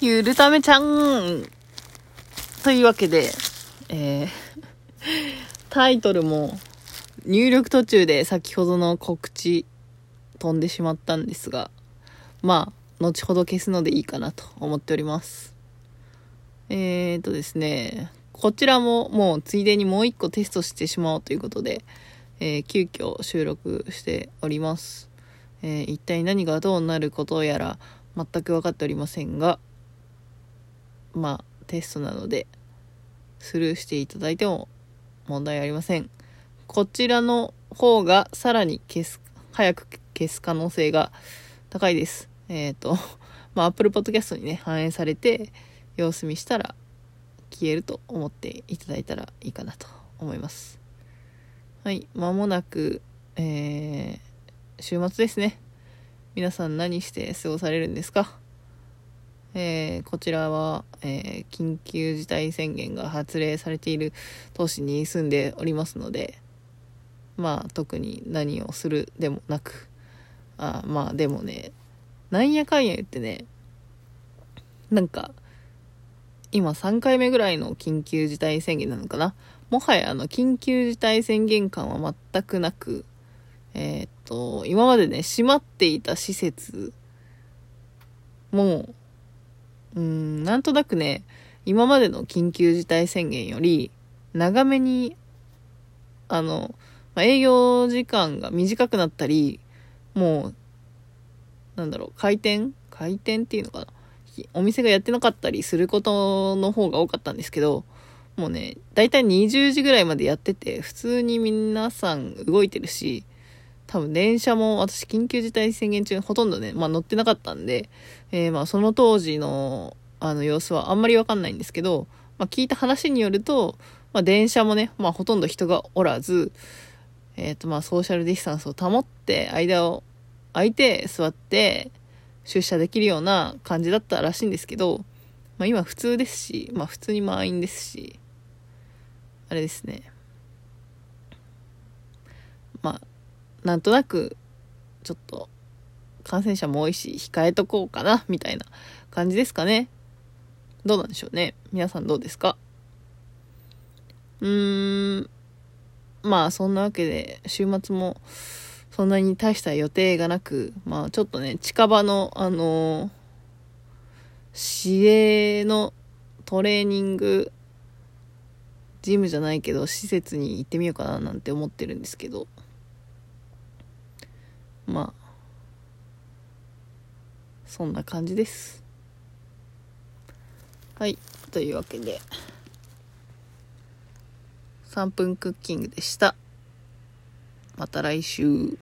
ゆるためちゃんというわけで、えー、タイトルも入力途中で先ほどの告知飛んでしまったんですが、まあ、後ほど消すのでいいかなと思っております。えーとですね、こちらももうついでにもう一個テストしてしまおうということで、えー、急遽収録しております。えー、一体何がどうなることやら全く分かっておりませんが、まあ、テストなので、スルーしていただいても問題ありません。こちらの方がさらに消す、早く消す可能性が高いです。えっ、ー、と、まあ、Apple Podcast にね、反映されて、様子見したら消えると思っていただいたらいいかなと思います。はい、まもなく、えー、週末ですね。皆さん何して過ごされるんですか？えー、こちらは、えー、緊急事態宣言が発令されている都市に住んでおりますので、まあ特に何をするでもなく、あまあでもね、なんやかんや言ってね、なんか、今3回目ぐらいの緊急事態宣言なのかな？もはやあの、緊急事態宣言感は全くなく、えー、っと、今までね、閉まっていた施設も、うん、なんとなくね、今までの緊急事態宣言より、長めに、あの、まあ、営業時間が短くなったり、もう、なんだろう、開店？開店っていうのかな？お店がやってなかったりすることの方が多かったんですけど、もうね、だいたい20時ぐらいまでやってて、普通に皆さん動いてるし、多分電車も私緊急事態宣言中ほとんどね、まあ乗ってなかったんで、えー、まあその当時のあの様子はあんまりわかんないんですけど、まあ聞いた話によると、まあ電車もね、まあほとんど人がおらず、えっ、ー、とまあソーシャルディスタンスを保って間を空いて座って出社できるような感じだったらしいんですけど、まあ今普通ですし、まあ普通に満員ですし、あれですね。まあ、なんとなく、ちょっと、感染者も多いし、控えとこうかな、みたいな感じですかね。どうなんでしょうね。皆さんどうですか？うーん、まあそんなわけで、週末もそんなに大した予定がなく、まあちょっとね、近場の、あのー、市営のトレーニングジムじゃないけど施設に行ってみようかななんて思ってるんですけどまあそんな感じです。はいというわけで3分クッキングでした。また来週。